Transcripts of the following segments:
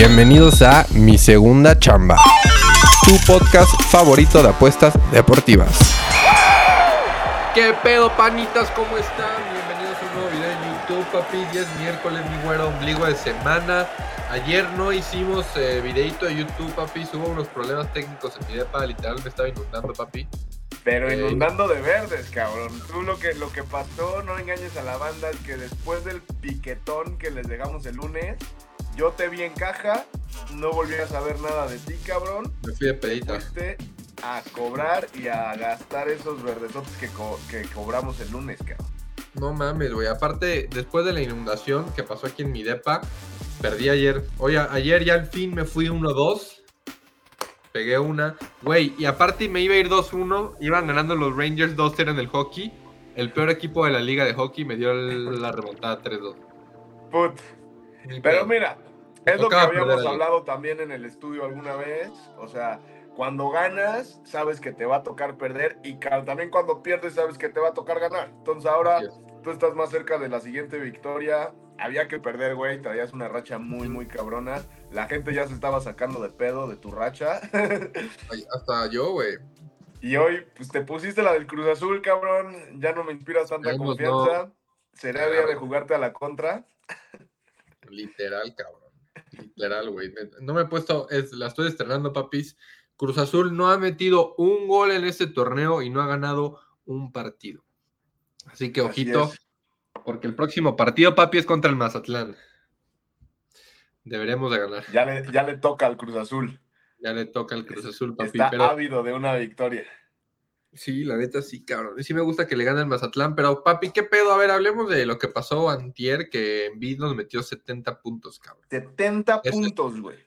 Bienvenidos a Mi Segunda Chamba, tu podcast favorito de apuestas deportivas. ¿Qué pedo, panitas? ¿Cómo están? Bienvenidos a un nuevo video en YouTube, papi. Ya es miércoles, mi güero, ombligo de semana. Ayer no hicimos eh, videito de YouTube, papi. Hubo unos problemas técnicos en mi depa. Literal me estaba inundando, papi. Pero Eh, inundando de verdes, cabrón. Tú lo que, lo que pasó, no engañes a la banda, es que después del piquetón que les dejamos el lunes, yo te vi en caja, no volví a saber nada de ti, cabrón. Me fui de pedita. Fuiste a cobrar y a gastar esos verdesotes que, co- que cobramos el lunes, cabrón. No mames, güey. Aparte, después de la inundación que pasó aquí en mi depa, perdí ayer. Oye, ayer ya al fin me fui 1-2. Pegué una. Güey, y aparte me iba a ir 2-1. Iban ganando los Rangers 2-0 en el hockey. El peor equipo de la liga de hockey me dio el- la remontada 3-2. Put. Pero mira, es lo que habíamos hablado también en el estudio alguna vez. O sea, cuando ganas, sabes que te va a tocar perder. Y también cuando pierdes, sabes que te va a tocar ganar. Entonces ahora tú estás más cerca de la siguiente victoria. Había que perder, güey. Traías una racha muy, muy cabrona. La gente ya se estaba sacando de pedo de tu racha. Hasta yo, güey. y hoy, pues te pusiste la del Cruz Azul, cabrón. Ya no me inspiras tanta confianza. Será día de jugarte a la contra. Literal, cabrón. Literal, güey. No me he puesto, es, la estoy estrenando, papis. Cruz Azul no ha metido un gol en este torneo y no ha ganado un partido. Así que Así ojito, es. porque el próximo partido, papi, es contra el Mazatlán. Deberemos de ganar. Ya le, ya le toca al Cruz Azul. Ya le toca al Cruz Azul, papi. Está Pero ávido de una victoria. Sí, la neta sí, cabrón. Y sí me gusta que le gane el Mazatlán, pero papi, ¿qué pedo? A ver, hablemos de lo que pasó antier, que Envid nos metió 70 puntos, cabrón. 70 Ese- puntos, güey.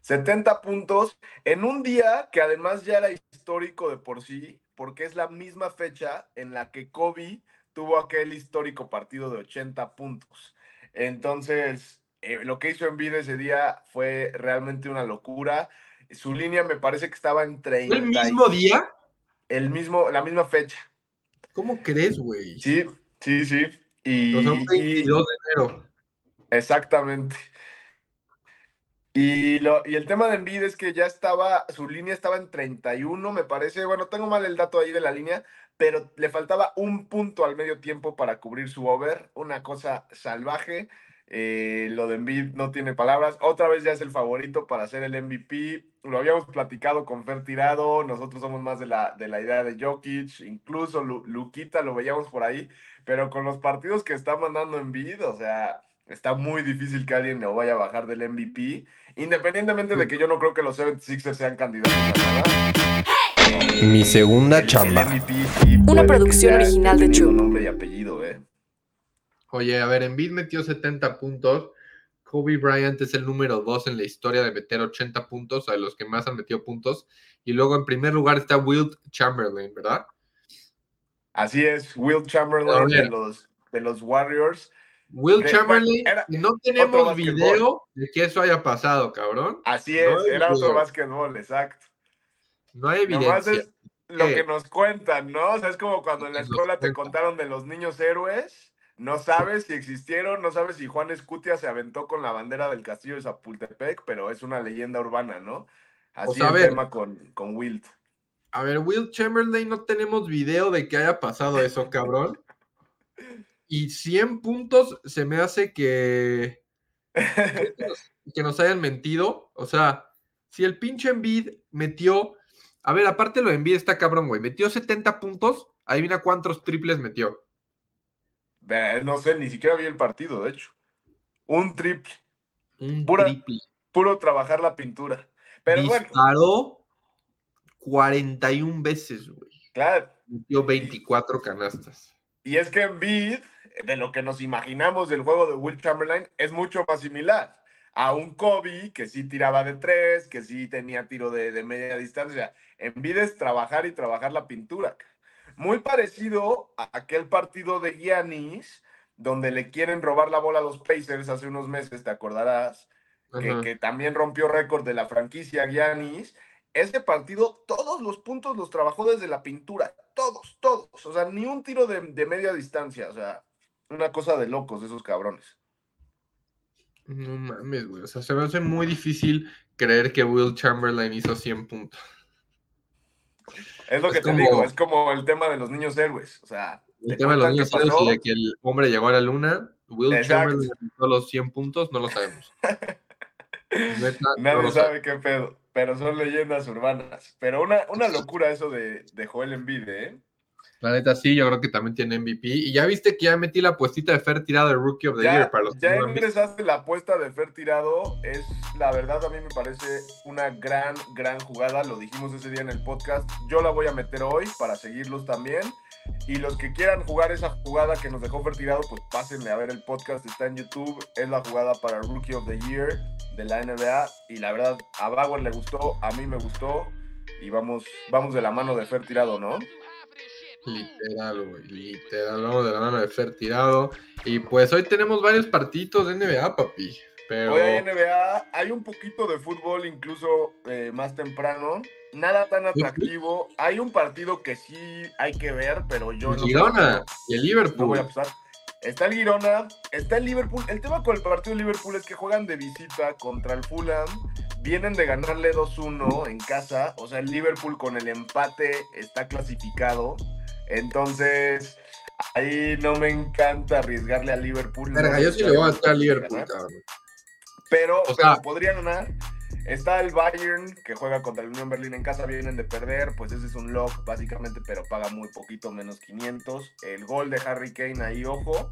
70 puntos en un día que además ya era histórico de por sí, porque es la misma fecha en la que Kobe tuvo aquel histórico partido de 80 puntos. Entonces, eh, lo que hizo Embiid ese día fue realmente una locura. Su línea me parece que estaba en 30. ¿El mismo día? El mismo, la misma fecha. ¿Cómo crees, güey? Sí, sí, sí. Y, O sea, un y- 22 de enero. Exactamente. Y, lo, y el tema de Embiid es que ya estaba, su línea estaba en 31, me parece. Bueno, tengo mal el dato ahí de la línea, pero le faltaba un punto al medio tiempo para cubrir su over. Una cosa salvaje. Eh, lo de Embiid no tiene palabras. Otra vez ya es el favorito para ser el MVP. Lo habíamos platicado con Fer Tirado. Nosotros somos más de la, de la idea de Jokic. Incluso Lu- Luquita lo veíamos por ahí. Pero con los partidos que está mandando Embiid, o sea, está muy difícil que alguien lo vaya a bajar del MVP. Independientemente de que yo no creo que los 76ers sean candidatos a Mi segunda el- el chamba. MVP sí Una producción original de Chu. nombre y apellido, eh. Oye, a ver, Embiid metió 70 puntos. Kobe Bryant es el número 2 en la historia de meter 80 puntos, a los que más han metido puntos. Y luego en primer lugar está Wilt Chamberlain, ¿verdad? Así es, Will Chamberlain de los, de los Warriors. Will Chamberlain, era no otro tenemos video de que eso haya pasado, cabrón. Así No es, hay era otro video. básquetbol, exacto. No hay evidencia. es lo ¿Qué? que nos cuentan, ¿no? O sea, es como cuando en la escuela te contaron de los niños héroes. No sabes si existieron, no sabes si Juan Escutia se aventó con la bandera del castillo de Zapultepec, pero es una leyenda urbana, ¿no? Así sea, a el tema con, con Wilt. A ver, Will Chamberlain, no tenemos video de que haya pasado eso, cabrón. Y 100 puntos se me hace que, que nos, que nos hayan mentido. O sea, si el pinche Embiid metió. A ver, aparte lo de Embiid está cabrón, güey. Metió 70 puntos. Adivina cuántos triples metió. No sé, ni siquiera vi el partido, de hecho. Un triple, Un Pura- triple. puro trabajar la pintura. Pero bueno, Disparó 41 veces, güey. claro. Metió 24 canastas. Y es que Embiid, de lo que nos imaginamos del juego de Will Chamberlain, es mucho más similar. a un Kobe que sí tiraba de tres, que sí tenía tiro de, de media distancia. Embiid es trabajar y trabajar la pintura. Muy parecido a aquel partido de Giannis, donde le quieren robar la bola a los Pacers hace unos meses, te acordarás, que, también rompió récord de la franquicia Giannis. Ese partido, todos los puntos los trabajó desde la pintura, todos, todos. O sea, ni un tiro de, de media distancia, o sea, una cosa de locos esos cabrones. No mames, güey. O sea, se me hace muy difícil creer que Will Chamberlain hizo 100 puntos. Es lo Es que te como- digo, es como el tema de los niños héroes. O sea, El te tema de los niños héroes y de que el hombre llegó a la luna, Will Exacto. Chamberlain hizo los 100 puntos, no lo sabemos. Neta, Nadie sabe qué pedo, pero son leyendas urbanas. Pero una, una locura eso de, de Joel Embiid, ¿eh? La neta sí, yo creo que también tiene MVP. Y ya viste que ya metí la puestita de Fer tirado de Rookie of the Ya, Year para los que ya ingresaste la apuesta de Fer Tirado. Es la verdad, a mí me parece una gran, gran jugada. Lo dijimos ese día en el podcast. Yo la voy a meter hoy para seguirlos también. Y los que quieran jugar esa jugada que nos dejó Fer Tirado, pues pásenle a ver el podcast. Está en YouTube. Es la jugada para Rookie of the Year de la NBA. Y la verdad, a Bauer le gustó, a mí me gustó. Y vamos, vamos de la mano de Fer Tirado, ¿no? Literal, güey, literal. Vamos de la mano de Fer tirado. Y pues hoy tenemos varios partidos de NBA, papi. Pero Hoy hay NBA, hay un poquito de fútbol incluso eh, más temprano. Nada tan atractivo. Hay un partido que sí hay que ver, pero yo no. Girona y el No Liverpool. voy a apostar. Está el Girona, está el Liverpool. El tema con el partido de Liverpool es que juegan de visita contra el Fulham. Vienen de ganarle 2-1 en casa. O sea, el Liverpool con el empate está clasificado. Entonces, ahí no me encanta arriesgarle a Liverpool. No Verga, yo sí le voy a estar al Liverpool, ganar. cabrón. Pero, O pero sea- podría ganar. Está el Bayern que juega contra el Unión Berlín en casa, vienen de perder, pues ese es un lock básicamente, pero paga muy poquito, menos 500. El gol de Harry Kane ahí, ojo.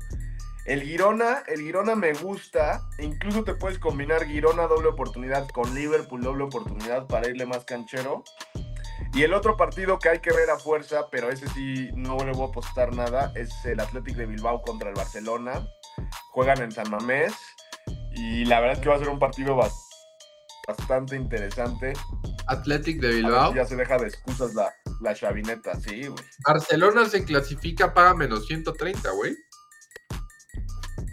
El Girona, el Girona me gusta, incluso te puedes combinar Girona doble oportunidad con Liverpool doble oportunidad para irle más canchero. Y el otro partido que hay que ver a fuerza, pero ese sí no le voy a apostar nada, es el Athletic de Bilbao contra el Barcelona. Juegan en San Mamés y la verdad es que va a ser un partido bas- bastante interesante. Athletic de A ver Bilbao. si ya se deja de excusas la, la chavineta, sí, güey. Barcelona se clasifica, paga menos 130, güey.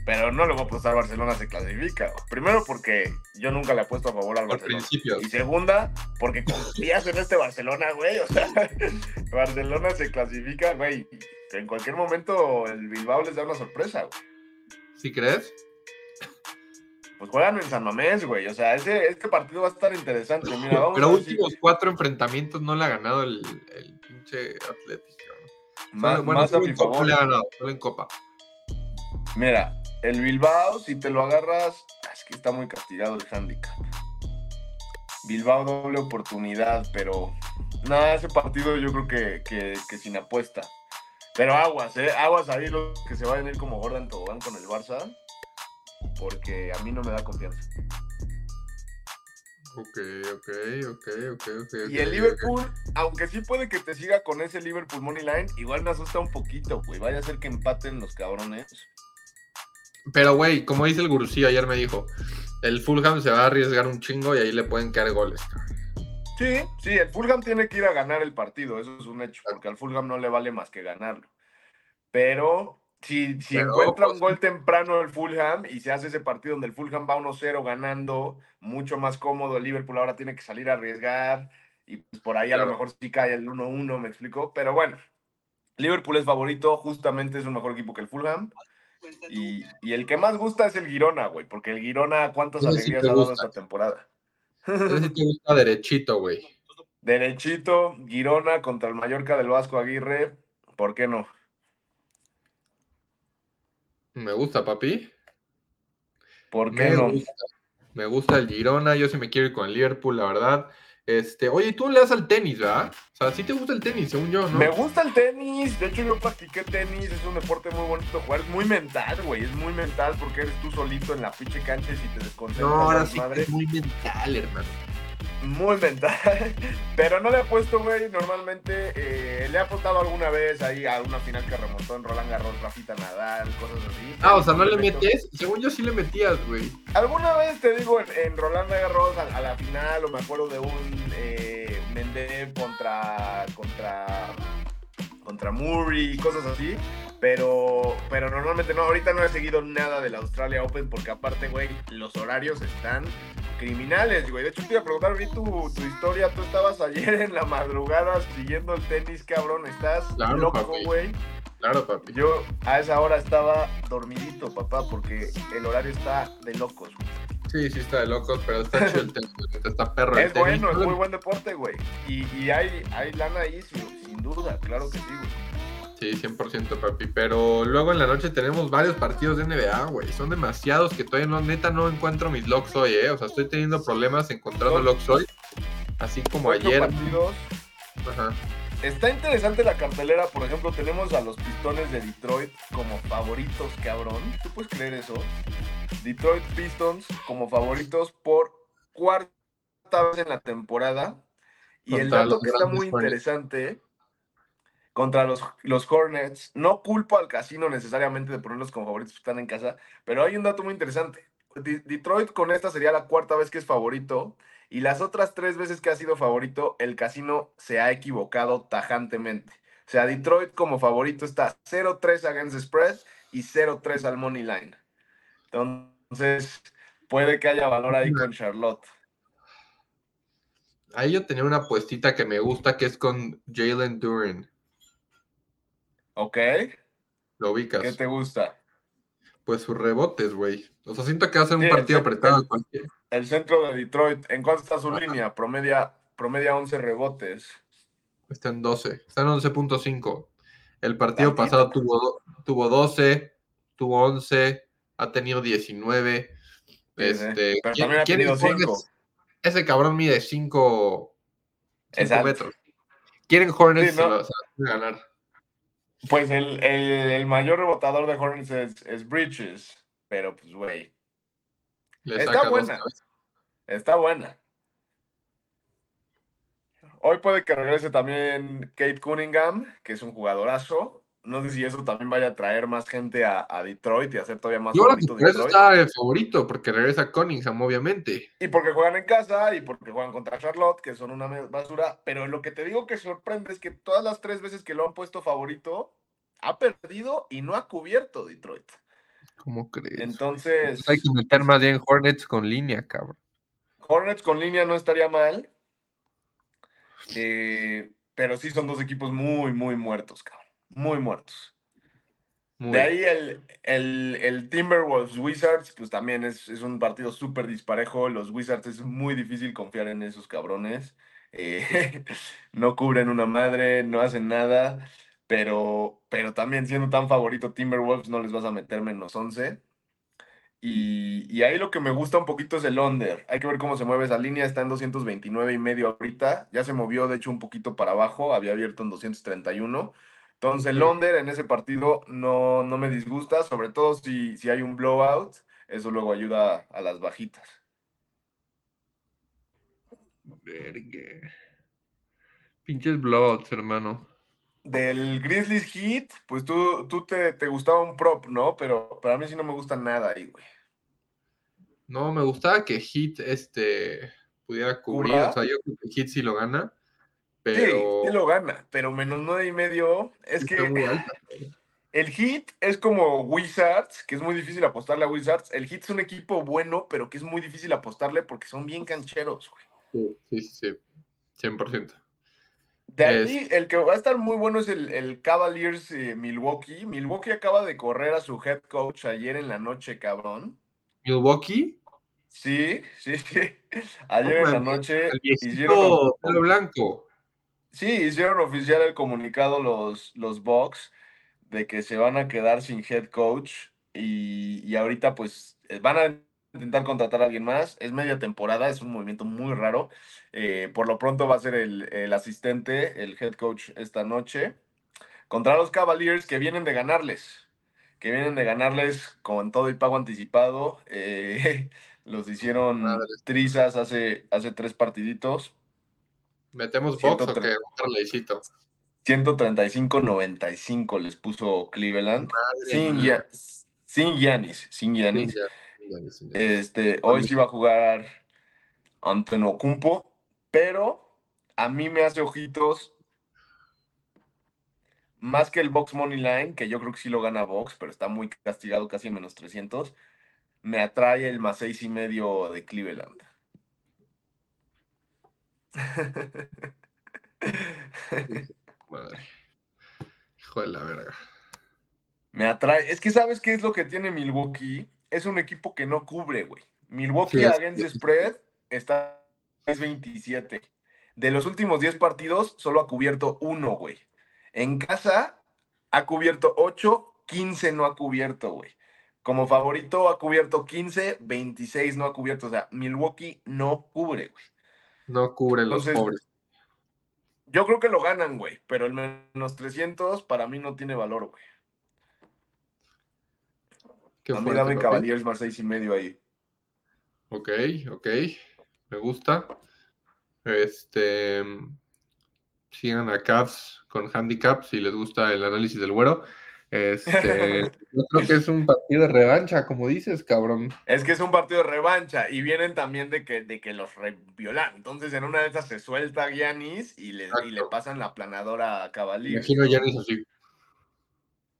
Pero no le voy a apostar a Barcelona se clasifica. Primero porque yo nunca le apuesto a favor al Barcelona. Y segunda, porque confías en este Barcelona, güey. O sea, Barcelona se clasifica, güey. En cualquier momento el Bilbao les da una sorpresa, güey. ¿Sí crees? Pues juegan en San Mamés, güey. O sea, ese, este partido va a estar interesante. Mira, vamos Pero a últimos cuatro enfrentamientos no le ha ganado el, el pinche Athletic. cabrón. más, Solo- bueno, más a solo mi en Copa favor. le ha ganado, solo en Copa. Mira, el Bilbao, si te lo agarras, ah, es que está muy castigado el handicap. Bilbao doble oportunidad, pero nada, ese partido yo creo que, que, que sin apuesta. Pero aguas, ¿eh? Aguas ahí los que se vayan a ir como Gordon Tobogán con el Barça, porque a mí no me da confianza. Ok, ok, ok, ok, ok. Y el. Liverpool, aunque sí puede que te siga con ese Liverpool Money Line, igual me asusta un poquito, güey. Vaya a ser que empaten los cabrones. Pero, güey, como dice el gurucillo, ayer me dijo, el Fulham se va a arriesgar un chingo y ahí le pueden caer goles. cabrón. Sí, sí, el Fulham tiene que ir a ganar el partido, eso es un hecho, porque al Fulham no le vale más que ganarlo. Pero si, si Pero, encuentra pues, un gol temprano el Fulham y se hace ese partido donde el Fulham va 1-0 ganando, mucho más cómodo, el Liverpool ahora tiene que salir a arriesgar y pues, por ahí a lo mejor sí cae el 1-1, me explico, pero bueno, Liverpool es favorito, justamente es un mejor equipo que el Fulham. Y, y el que más gusta es el Girona, güey, porque el Girona, ¿cuántas alegrías ha dado esta temporada? Ese sí te gusta derechito, güey. Derechito, Girona contra el Mallorca del Vasco Aguirre, ¿por qué no? Me gusta, papi. ¿Por qué Me no? gusta. Me gusta el Girona, yo sí me quiero ir con el Liverpool, la verdad. Este, oye, tú le das al tenis, ¿verdad? O sea, sí te gusta el tenis, según yo, ¿no? Me gusta el tenis, de hecho yo practiqué tenis, es un deporte muy bonito jugar, es muy mental, güey, es muy mental porque eres tú solito en la pinche cancha y si te desconcentras, No, ahora vales sí que madre. es muy mental, hermano. Muy mental. Pero no le he puesto, güey. Normalmente eh, le he apostado alguna vez ahí a una final que remontó en Roland Garros, Rafita Nadal, cosas así. Ah, o sea, no le metes. Según yo sí le metías, güey. Alguna vez te digo en, en Roland Garros a, a la final, o me acuerdo de un eh, Mendev contra. contra. contra Murray cosas así. Pero, pero normalmente no, ahorita no he seguido nada del Australia Open porque aparte, güey, los horarios están criminales, güey. De hecho, te iba a preguntar, vi tu, tu historia, tú estabas ayer en la madrugada siguiendo el tenis, cabrón, estás Claro, loco, güey. Claro, papi. Yo a esa hora estaba dormidito, papá, porque el horario está de locos, güey. Sí, sí está de locos, pero está chido el tenis. Está perro el Es tenis. bueno, es muy buen deporte, güey. Y, y hay, hay lana ahí, sin, sin duda, claro que sí, güey. Sí, 100% papi. Pero luego en la noche tenemos varios partidos de NBA, güey. Son demasiados que todavía no, neta, no encuentro mis logs hoy, ¿eh? O sea, estoy teniendo problemas encontrando logs hoy. Así como ayer. partidos. Ajá. Está interesante la cartelera, por ejemplo, tenemos a los Pistones de Detroit como favoritos, cabrón. ¿Tú puedes creer eso? Detroit Pistons como favoritos por cuarta vez en la temporada. Y el dato que está muy interesante contra los, los Hornets, no culpo al casino necesariamente de ponerlos como favoritos que están en casa, pero hay un dato muy interesante. De- Detroit con esta sería la cuarta vez que es favorito y las otras tres veces que ha sido favorito, el casino se ha equivocado tajantemente. O sea, Detroit como favorito está 0-3 against spread y 0-3 al money line. Entonces, puede que haya valor ahí con Charlotte. Ahí yo tenía una puestita que me gusta que es con Jalen Duran. ¿Ok? ¿Lo ubicas? ¿Qué te gusta? Pues sus rebotes, güey. O sea, siento que va a ser un Sí, partido el- apretado. el- cualquier- El centro de Detroit, ¿en cuánto está su línea? Promedia, promedia 11 rebotes. Está en 12. Está en 11.5. El partido Tantito. pasado tuvo, tuvo 12, tuvo 11, ha tenido 19. Sí. Este, Pero ¿quién- también ha tenido es Hornets? 5. Ese cabrón mide 5 Es alto. metros. Quieren Hornets, Sí, ¿no? a ganar. Pues el, el- el mayor rebotador de Hornets es, es Bridges. Pero pues, güey, Está buena. está buena. Hoy puede que regrese también Kate Cunningham, que es un jugadorazo. No sé si eso también vaya a traer más gente a, a Detroit y hacer todavía más Yo favorito eso Detroit. está de favorito, porque regresa Cunningham, obviamente. Y porque juegan en casa y porque juegan contra Charlotte, que son una basura. Pero lo que te digo que sorprende es que todas las tres veces que lo han puesto favorito, ha perdido y no ha cubierto Detroit. ¿Cómo crees? Entonces, Hay que meter más bien Hornets con línea, cabrón. Hornets con línea no estaría mal. Eh, pero sí son dos equipos muy, muy muertos, cabrón. Muy muertos. Muy- De ahí el, el, el Timberwolves Wizards, pues también es, es un partido súper disparejo. Los Wizards es muy difícil confiar en esos cabrones. Eh, no cubren una madre, no hacen nada. Pero, pero también siendo tan favorito Timberwolves, no les vas a meter menos 11. Y, y ahí lo que me gusta un poquito es el under. Hay que ver cómo se mueve esa línea. Está en 229 y medio ahorita. Ya se movió, de hecho, un poquito para abajo. Había abierto en 231. Entonces, under en ese partido no, no me disgusta, sobre todo si, si hay un blowout. Eso luego ayuda a las bajitas. Vergue. Pinches blowouts, hermano. Del Grizzlies Heat, pues tú, tú te, te gustaba un prop, ¿no? Pero, pero a mí sí no me gusta nada ahí, güey. No, me gustaba que Hit este, pudiera cubrir. O sea, yo creo que Hit sí lo gana. Sí, Pero sí lo gana, pero menos nueve y medio. Es está que muy alta. el Heat es como Wizards, que es muy difícil apostarle a Wizards. El Heat es un equipo bueno, pero que es muy difícil apostarle porque son bien cancheros, güey. Sí, sí, sí. 100%. De ahí, el que va a estar muy bueno es el, el Cavaliers eh, Milwaukee. Milwaukee acaba de correr a su head coach ayer en la noche, cabrón. Milwaukee, Sí, sí, sí. Ayer en la noche el hicieron, pelo blanco. Sí, hicieron oficial el comunicado los, los Bucks de que se van a quedar sin head coach y, y ahorita pues eh, van a intentar contratar a alguien más. Es media temporada, es un movimiento muy raro. Eh, por lo pronto va a ser el, el asistente, el head coach esta noche, contra los Cavaliers que vienen de ganarles, que vienen de ganarles con todo y pago anticipado. Eh, Los hicieron trizas hace, hace tres partiditos. ¿Metemos box o 103. qué? Un parlaycito. 135-95 les puso Cleveland. Sin. Ya- sin Giannis. Sin Giannis. Este, hoy sí va a jugar Antetokounmpo, pero a mí me hace ojitos más que el Box Money Line, que yo creo que sí lo gana Box, pero está muy castigado, casi en menos 300. Me atrae el más seis y medio de Cleveland. Madre. Hijo de la verga. Me atrae. Es que ¿sabes qué es lo que tiene Milwaukee? Es un equipo que no cubre, güey. Milwaukee Sí, against spread está es 27. De los últimos 10 partidos, solo ha cubierto uno, güey. En casa ha cubierto 8, 15 no ha cubierto, güey. Como favorito ha cubierto 15, 26 no ha cubierto. O sea, Milwaukee no cubre, güey. No cubren los Entonces, pobres. Yo creo que lo ganan, güey. Pero el menos 300 para mí no tiene valor, güey. Qué A mí fuerte, dame. Cavaliers más 6 y medio ahí. Ok, ok. Me gusta. Este. Sigan a Cavs con handicap si les gusta el análisis del güero. Este, yo creo que es un partido de revancha, como dices, cabrón. Es que es un partido de revancha y vienen también de que, de que los violan. Entonces, en una de esas se suelta Giannis y le, y le pasan la planadora a Cavaliers. Imagino no así.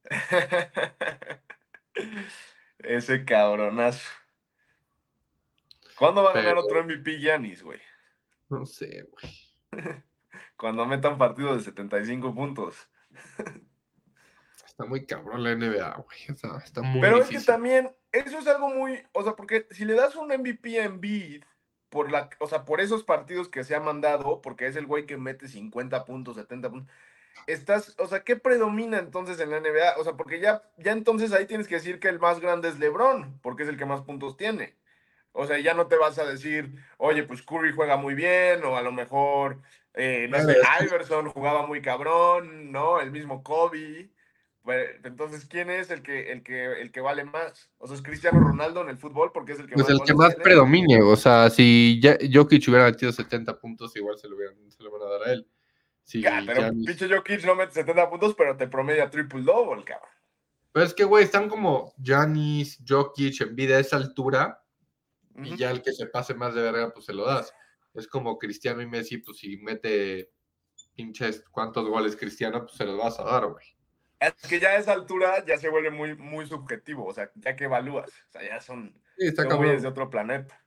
Ese cabronazo. ¿Cuándo va a ganar otro MVP Giannis, güey? No sé, güey. Cuando metan partido de 75 puntos. Está muy cabrón la NBA, güey. Está, está muy Pero es que también, eso es algo muy, o sea, porque si le das un MVP a Embiid, por la, o sea, por esos partidos que se ha mandado, porque es el güey que mete 50 puntos, 70 puntos, estás, o sea, ¿qué predomina entonces en la NBA? O sea, porque ya, ya entonces ahí tienes que decir que el más grande es LeBron, porque es el que más puntos tiene. O sea, ya no te vas a decir, oye, pues Curry juega muy bien, o a lo mejor, eh, no sé, Iverson jugaba muy cabrón, ¿no? El mismo Kobe. Entonces, ¿quién es el que, el que, el que vale más? O sea, es Cristiano Ronaldo en el fútbol porque es el que Pues más el que más tiene. predomine, o sea, si ya- Jokic hubiera metido 70 puntos, igual se lo, hubieran, se lo van a dar a él. Ya, pero Giannis- pinche Jokic no mete 70 puntos, pero te promedia triple double, cabrón. Pero es que, güey, están como Giannis, Jokic, Embiid a esa altura, y ya el que se pase más de verga, pues se lo das. Es como Cristiano y Messi, pues si mete pinches cuántos goles Cristiano, pues se los vas a dar, güey. Es que ya a esa altura ya se vuelve muy, muy subjetivo, o sea, ya que evalúas, o sea, ya son, Sí, está son de otro planeta.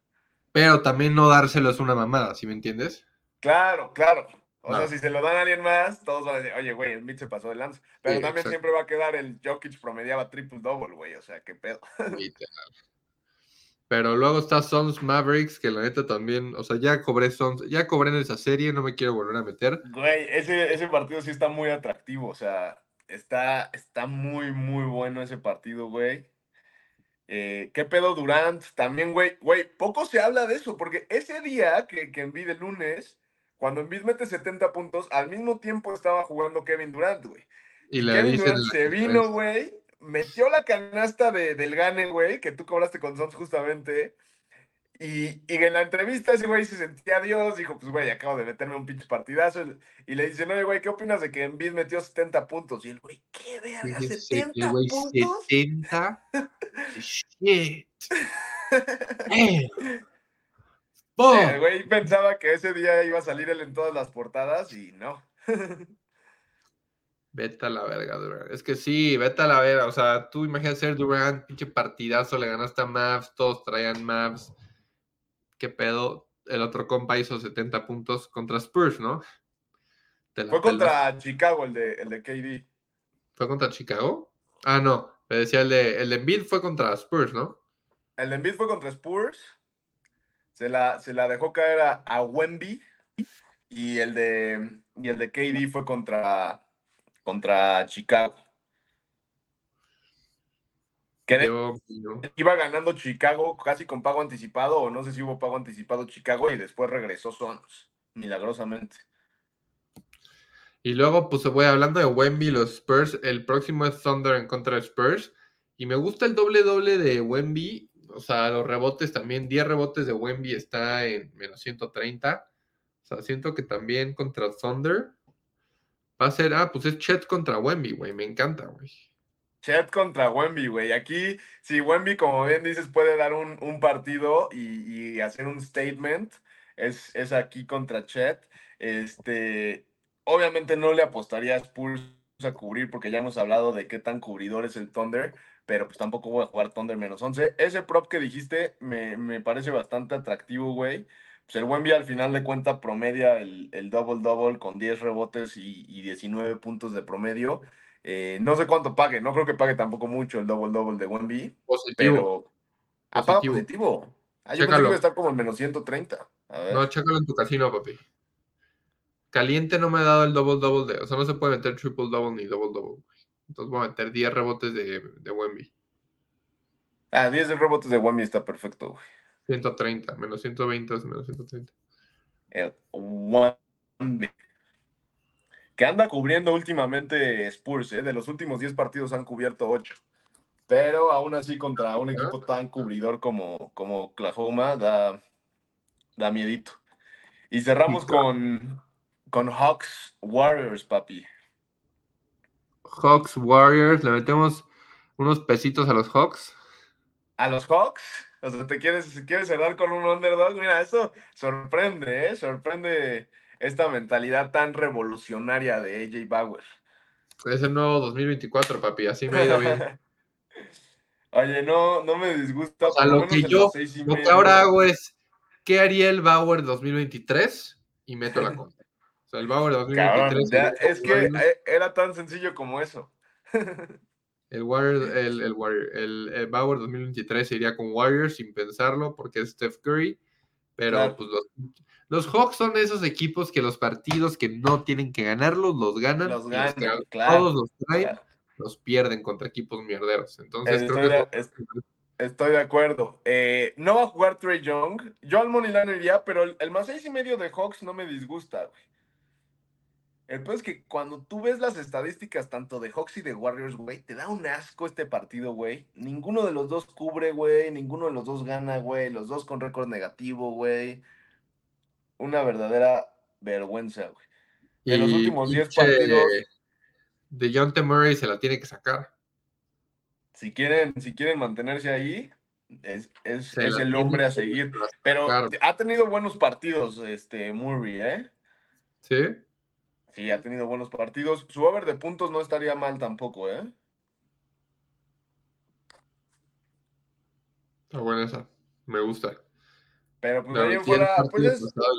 Pero también no dárselo es una mamada, ¿sí me entiendes? Claro, claro. O No. sea, si se lo dan a alguien más, todos van a decir, oye, güey, el Mitch se pasó de lanza. Pero Sí, también exacto. siempre va a quedar el Jokic promediaba triple double, güey, o sea, qué pedo. Pero luego está Sons Mavericks, que la neta también, o sea, ya cobré Sons, ya cobré en esa serie, no me quiero volver a meter. Güey, ese, ese partido sí está muy atractivo, o sea, está, está muy, muy bueno ese partido, güey. Eh, ¿Qué pedo Durant? También, güey, güey, poco se habla de eso, porque ese día que, que Embiid el lunes, cuando Embiid mete 70 puntos, al mismo tiempo estaba jugando Kevin Durant, güey. Y le Kevin Durant se vino, güey, metió la canasta de, del Gane, güey, que tú cobraste con Sons justamente. Y, y en la entrevista ese güey se sentía Dios, dijo, pues güey, acabo de meterme un pinche partidazo. Y le dicen, oye, güey, ¿qué opinas de que Embiid metió 70 puntos? Y el güey, ¿qué verga? Dije, ¿70 "Sí, güey, puntos? 70. Shit. Eh. Fuck. El güey pensaba que ese día iba a salir él en todas las portadas y no. Vete a la verga, Durant. Es que sí, vete a la verga. O sea, tú imaginas ser Durant, pinche partidazo, le ganaste a Mavs, todos traían Mavs. ¿Qué pedo? El otro compa hizo 70 puntos contra Spurs, ¿no? Te Fue pelas. contra Chicago el de, el de KD. ¿Fue contra Chicago? Ah, no. Me decía el de, el de Embiid fue contra Spurs, ¿no? El de Embiid fue contra Spurs. Se la, se la dejó caer a, a Wemby. Y el de, y el de KD fue contra, contra Chicago. Que iba ganando Chicago casi con pago anticipado, o no sé si hubo pago anticipado Chicago y después regresó Sons, milagrosamente. Y luego, pues voy hablando de Wemby, los Spurs. El próximo es Thunder en contra de Spurs. Y me gusta el doble doble de Wemby. O sea, los rebotes también, 10 rebotes de Wemby está en menos 130. O sea, siento que también contra Thunder va a ser, ah, pues es Chet contra Wemby, güey, me encanta, güey. Chet contra Wemby, güey. Aquí, si Wemby, como bien dices, puede dar un, un partido y, y hacer un statement, es, es aquí contra Chet. Este, obviamente no le apostaría a Spurs a cubrir porque ya hemos hablado de qué tan cubridor es el Thunder, pero pues tampoco voy a jugar Thunder menos 11. Ese prop que dijiste me, me parece bastante atractivo, güey. Pues el Wemby al final de cuenta promedia el, el double-double con 10 rebotes y, y 19 puntos de promedio. Eh, no sé cuánto pague, no creo que pague tampoco mucho el double-double de Wemby, Positivo. pero... Ah, paga Positivo. Ah, yo pensé que Chécalo. iba a estar como en menos 130. A ver. No, chécalo en tu casino, papi. Caliente no me ha dado el double-double de. O sea, no se puede meter triple-double ni double-double. güey. Entonces voy a meter 10 rebotes de, de Wemby. Ah, 10 de rebotes de Wemby está perfecto, güey. 130, menos 120 es menos 130. el Wemby. Que anda cubriendo últimamente Spurs, ¿eh? De los últimos 10 partidos han cubierto 8. Pero aún así contra un equipo tan cubridor como, como Oklahoma da, da miedito. Y cerramos con, con Hawks Warriors, papi. Hawks Warriors, le metemos unos pesitos a los Hawks. A los Hawks, o sea, te quieres, quieres cerrar con un underdog. Mira, eso sorprende, ¿eh? Sorprende esta mentalidad tan revolucionaria de AJ Bauer. Es el nuevo 2024, papi, así me ha ido bien. Oye, no, no me disgusta. O sea, lo que yo, lo que ahora hago es, ¿qué haría el Bauer 2023? Y meto la contra. O sea, el Bauer Cabrón, 2023. ya, sería es que eh, era tan sencillo como eso. El, Warrior, el, el, Warrior- el- el Bauer 2023 se iría con Warriors sin pensarlo porque es Steph Curry. Pero Claro. pues los, los Hawks son esos equipos que los partidos que no tienen que ganarlos, los ganan. Los ganan, claro, Todos los traen, Claro. los pierden contra equipos mierderos. Entonces Estoy creo que de- es- Estoy de acuerdo. Eh, no va a jugar Trey Young. Yo al Moneyline iría, pero el, el más seis y medio de Hawks no me disgusta, güey. El peor es que cuando tú ves las estadísticas tanto de Hawks y de Warriors, güey, te da un asco este partido, güey. Ninguno de los dos cubre, güey. Ninguno de los dos gana, güey. Los dos con récord negativo, güey. Una verdadera vergüenza, güey. Los y últimos 10 pinche partidos. De John Murray se la tiene que sacar. Si quieren, si quieren mantenerse ahí, es, es, es el hombre a seguir. Pero Claro. ha tenido buenos partidos, este Murray, ¿eh? ¿Sí? Sí, ha tenido buenos partidos. Su over de puntos no estaría mal tampoco, ¿eh? Está buena esa. Me gusta. Pero pues fuera, pues es, pasado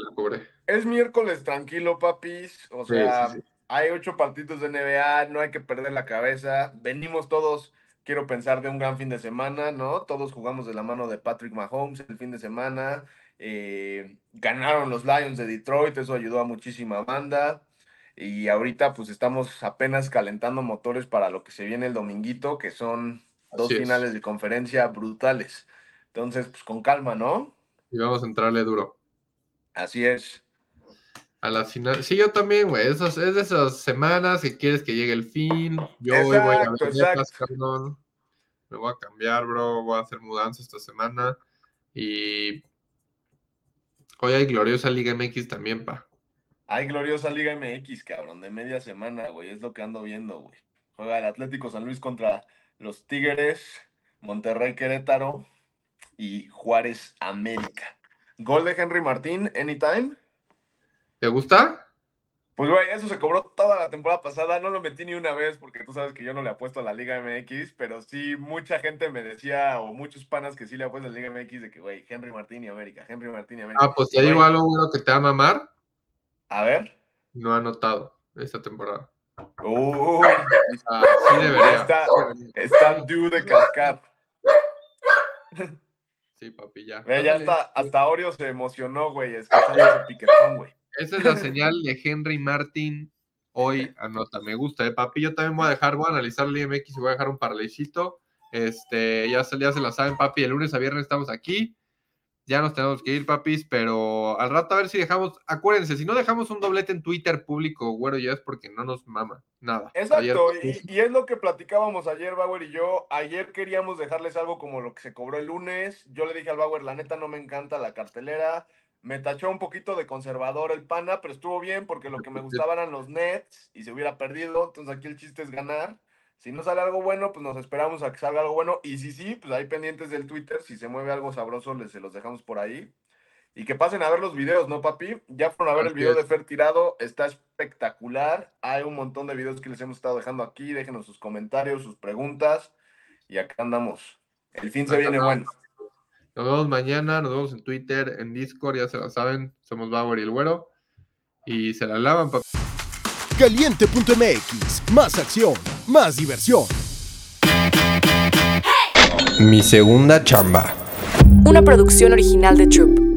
es miércoles tranquilo, papis. O sea, sí, sí. hay ocho partidos de NBA, no hay que perder la cabeza. Venimos todos, quiero pensar, de un gran fin de semana, ¿no? Todos jugamos de la mano de Patrick Mahomes el fin de semana. Eh, ganaron los Lions de Detroit, eso ayudó a muchísima banda. Y ahorita pues estamos apenas calentando motores para lo que se viene el dominguito, que son dos Así es. finales de conferencia brutales. Entonces, pues con calma, ¿no? Y vamos a entrarle duro. Así es. A la final. Sí, yo también, güey. Es de esas semanas que quieres que llegue el fin. Yo hoy voy a Exacto, ver exacto. Vegas, cabrón. Me voy a cambiar, bro. Voy a hacer mudanza esta semana. Y hoy hay gloriosa Liga MX también, pa. Hay gloriosa Liga MX, cabrón, de media semana, güey. Es lo que ando viendo, güey. Juega el Atlético San Luis contra los Tigres, Monterrey Querétaro y Juárez América. Gol de Henry Martín, anytime. ¿Te gusta? Pues, güey, eso se cobró toda la temporada pasada. No lo metí ni una vez porque tú sabes que yo no le apuesto a la Liga MX, pero sí, mucha gente me decía, o muchos panas que sí le apuestan a la Liga MX, de que, güey, Henry Martín y América, Henry Martín y América. Ah, pues Y, te digo algo, que te va a mamar. A ver. No ha anotado esta temporada. Uy, Ah, sí debería. Está- está due de cascar. Sí, papi, ya. Ve, ya hasta, hasta Oreo se emocionó, güey, escuchando ese piquetón, güey. Esa es la señal de Henry Martin. Hoy anota, me gusta, eh, papi. Yo también voy a dejar, voy a analizar el IMX y voy a dejar un parlaycito. Este, ya se, ya se la saben, papi. El lunes a viernes estamos aquí. Ya nos tenemos que ir, papis, pero al rato a ver si dejamos. Acuérdense, si no dejamos un doblete en Twitter público, güero, ya es porque no nos mama nada. Exacto, y, y, es lo que platicábamos ayer, Bauer y yo. Ayer queríamos dejarles algo como lo que se cobró el lunes. Yo le dije al Bauer, la neta no me encanta la cartelera. Me tachó un poquito de conservador el pana, pero estuvo bien porque lo que me gustaba eran los Nets y se hubiera perdido. Entonces aquí el chiste es ganar. Si no sale algo bueno, pues nos esperamos a que salga algo bueno. Y si sí, pues ahí pendientes del Twitter. Si se mueve algo sabroso, les se los dejamos por ahí. Y que pasen a ver los videos, ¿no, papi? Ya fueron a ver el video de Fer Tirado. Está espectacular. Hay un montón de videos que les hemos estado dejando aquí. Déjenos sus comentarios, sus preguntas. Y acá andamos. El fin se viene bueno. Nos vemos mañana. Nos vemos en Twitter, en Discord. Ya se lo saben. Somos Bauer y el Güero. Y se la lavan, papi. Caliente.mx. Más acción, más diversión. Mi segunda chamba. Una producción original de Troop.